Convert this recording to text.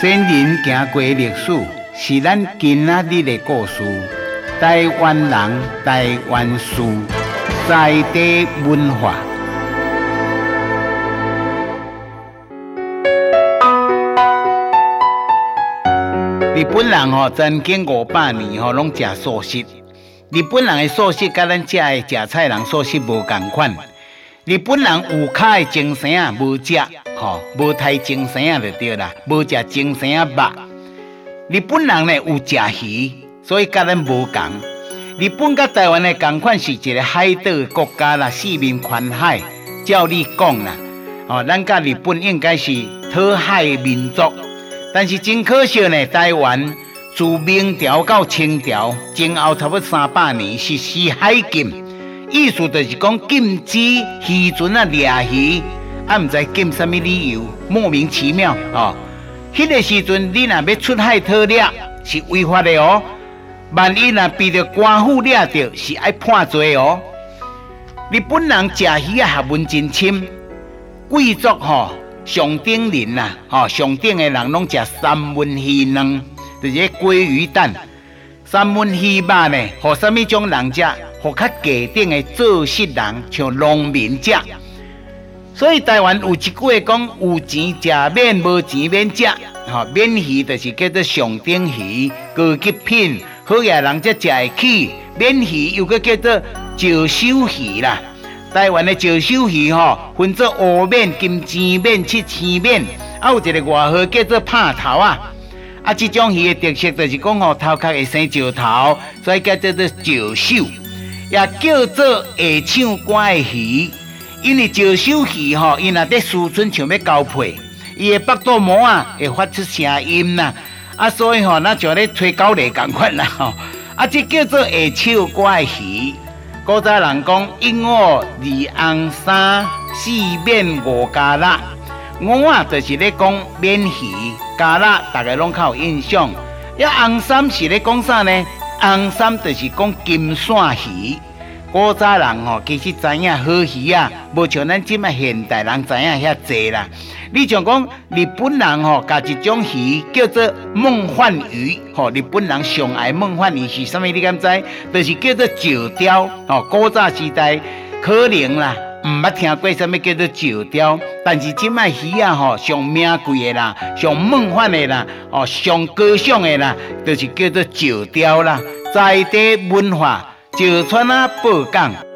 先人行过历史，是咱今仔日的故事。台湾人，台湾事，在地文化。日本人吼，曾经五百年吼，拢食素食。日本人的素食，甲咱食的食菜人素食无共款。日本人有卡的精神啊，无食吼，无太精神啊，就对啦，无食精神啊肉。日本人呢有食鱼，所以甲咱无共。日本甲台湾的共款是一个海岛国家啦，四面环海。照你讲啦，哦，咱甲日本应该是讨海民族，但是真可惜呢，台湾。自明朝到清朝前后差不多三百年实施海禁，意思就是讲禁止渔船啊掠鱼，啊唔知禁什么理由，莫名其妙哦。迄、个时阵你若要出海偷掠是违法的哦，万一若被着官府掠着是爱判罪哦。日本人食鱼啊学问真深，贵族吼上等人呐，吼上等的人拢食三文鱼卵。这些鲑鱼蛋、三文鱼肉呢？和什么种人食？和较低等的做事人，像农民食。所以台湾有一句话讲：有钱食免，无钱免食。哈，免鱼就是叫做上等鱼，高级品，好野人才食得起。免鱼又个叫做石首鱼啦。台湾的石首鱼吼，分做乌面、金钱免、七星免，还有一个外号叫做拍头啊。啊，这种鱼的特色就是讲吼，头壳会生石头，所以叫做做石首，也叫做会唱歌的鱼。因为石首鱼吼，伊若在思春想要交配，伊的腹肚膜啊会发出声音呐，啊，所以吼，那就咧吹狗螺共款啦吼。啊，这叫做会唱歌的鱼。古早人讲一五二红三四面五加六。五啊，就是咧讲免鱼加辣，大家拢较有印象。一红三是咧讲啥呢？红三就是讲金线鱼。古早人吼，其实知影好鱼啊，无像咱即卖现代人知影遐济啦。你像讲日本人吼，甲一种鱼叫做梦幻鱼，吼，日本人上爱梦幻鱼是啥物？你敢知？就是叫做石雕。吼，古早时代可能啦。唔捌听过啥物叫做石雕，但是即卖鱼啊吼，上名贵的啦，上梦幻的啦，哦，上高尚的啦，就是叫做石雕啦。在地文化，石川啊，报港。